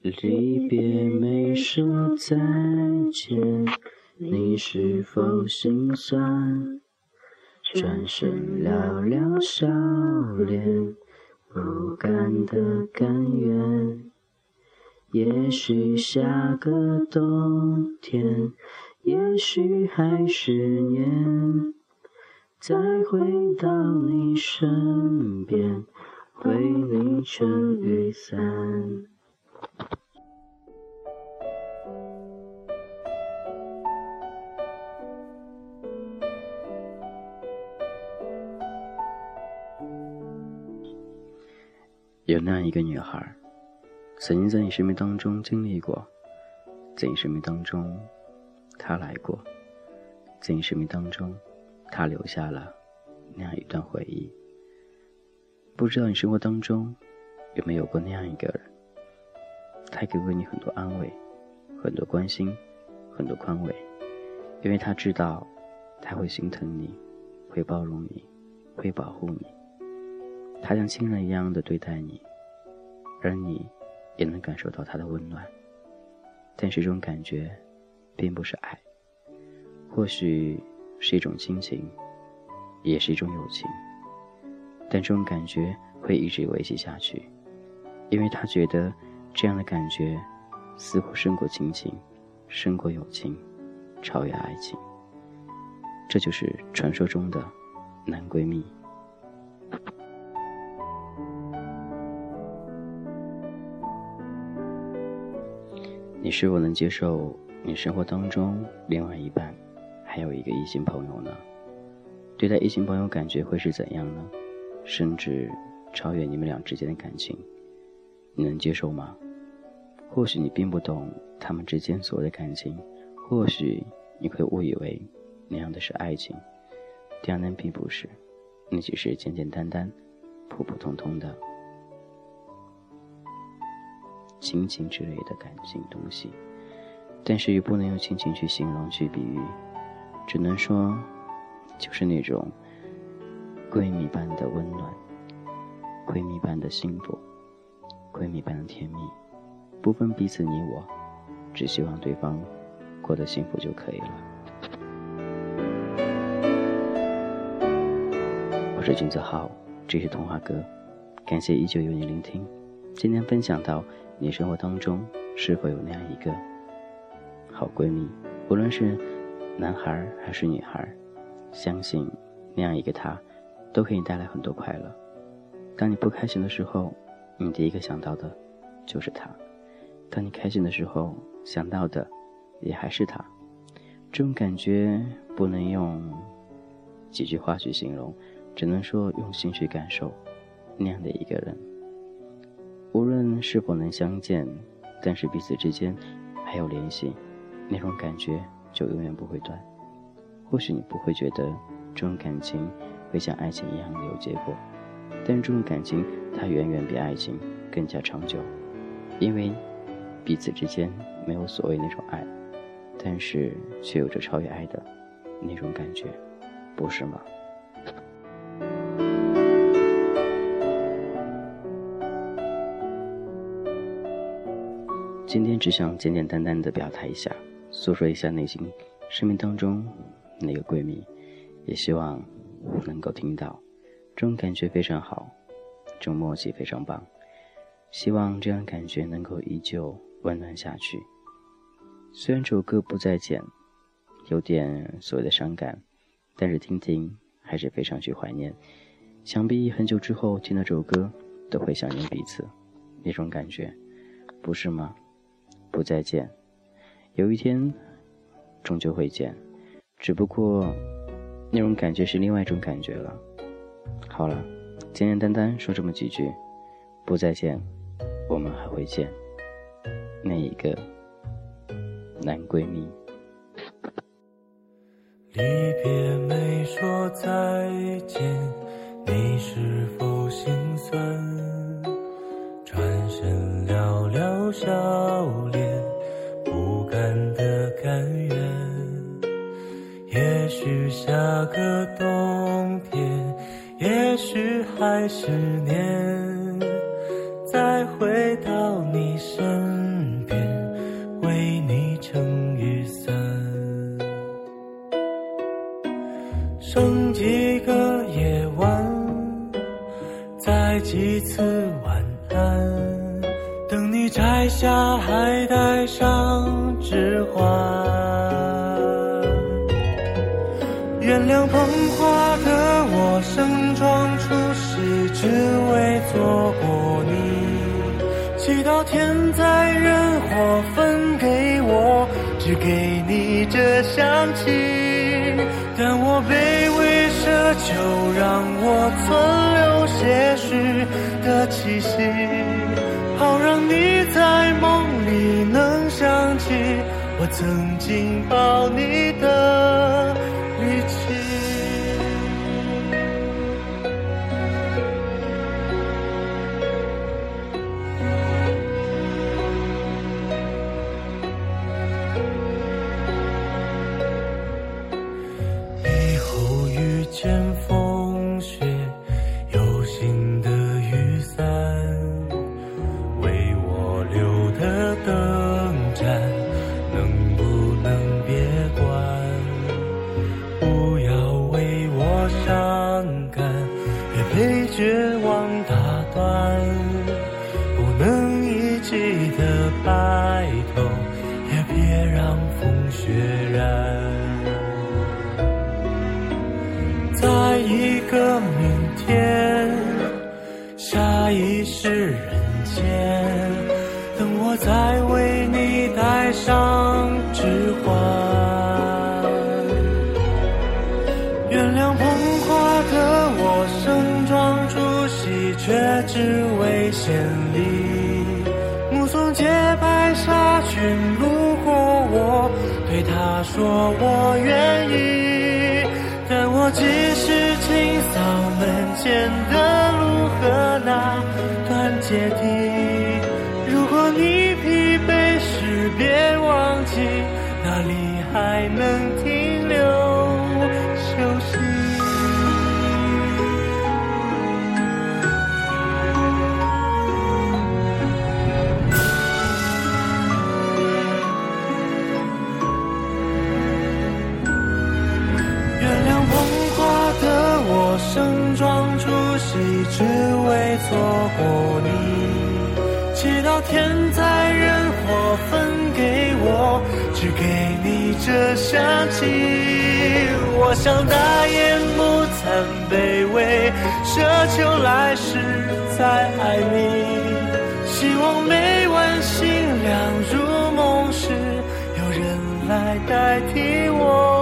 离别没说再见，你是否心酸？转身寥寥笑脸，不甘的甘愿。也许下个冬天，也许还是年，再回到你身边，为你撑雨伞。有那样一个女孩。曾经在你生命当中经历过，在你生命当中，她来过，在你生命当中，她留下了那样一段回忆。不知道你生活当中有没有过那样一个人，他给过你很多安慰，很多关心，很多宽慰，因为他知道他会心疼你，会包容你，会保护你，他像亲人一样的对待你，而你。也能感受到他的温暖，但是这种感觉，并不是爱，或许是一种亲情，也是一种友情，但这种感觉会一直维系下去，因为他觉得这样的感觉，似乎胜过亲情，胜过友情，超越爱情，这就是传说中的男闺蜜。你是否能接受你生活当中另外一半还有一个异性朋友呢？对待异性朋友感觉会是怎样呢？甚至超越你们俩之间的感情，你能接受吗？或许你并不懂他们之间所谓的感情，或许你会误以为那样的是爱情，但那并不是，那只是简简单单、普普通通的。亲情之类的感情东西，但是又不能用亲情去形容、去比喻，只能说，就是那种闺蜜般的温暖，闺蜜般的幸福，闺蜜般的甜蜜，不分彼此你我，只希望对方过得幸福就可以了。我是君子浩，这是童话哥，感谢依旧有你聆听，今天分享到。你生活当中是否有那样一个好闺蜜？无论是男孩还是女孩，相信那样一个她，都可以带来很多快乐。当你不开心的时候，你第一个想到的就是她；当你开心的时候，想到的也还是他。这种感觉不能用几句话去形容，只能说用心去感受那样的一个人。无论是否能相见，但是彼此之间还有联系，那种感觉就永远不会断。或许你不会觉得这种感情会像爱情一样有结果，但这种感情它远远比爱情更加长久，因为彼此之间没有所谓那种爱，但是却有着超越爱的那种感觉，不是吗？今天只想简简单单的表达一下，诉说一下内心生命当中那个闺蜜，也希望能够听到，这种感觉非常好，这种默契非常棒，希望这样感觉能够依旧温暖下去。虽然这首歌不再见，有点所谓的伤感，但是听听还是非常去怀念。想必很久之后听到这首歌，都会想念彼此，那种感觉，不是吗？不再见，有一天，终究会见，只不过那种感觉是另外一种感觉了。好了，简简单单说这么几句，不再见，我们还会见，那一个男闺蜜。离别没说再见，你是否心酸？转身寥寥笑脸。不甘的甘愿。也许下个冬天，也许还是年，再回到你身。摘下，还戴上指环。原谅捧花的我，盛装出席，只为错过你。祈祷天灾人祸分给我，只给你这香气。但我卑微奢求，让我存留些许的气息。你在梦里能想起我曾经抱你的力气。以后遇见风绝望打断，不能一起的白头，也别让风雪染。在一个明却只为献礼，目送洁白纱裙路过我，对他说我愿意。但我只是清扫门前的路和那段阶梯。只为错过你。祈祷天灾人祸分给我，只给你这香气。我想大言不惭卑微，奢求来世再爱你。希望每晚星亮如梦时，有人来代替我。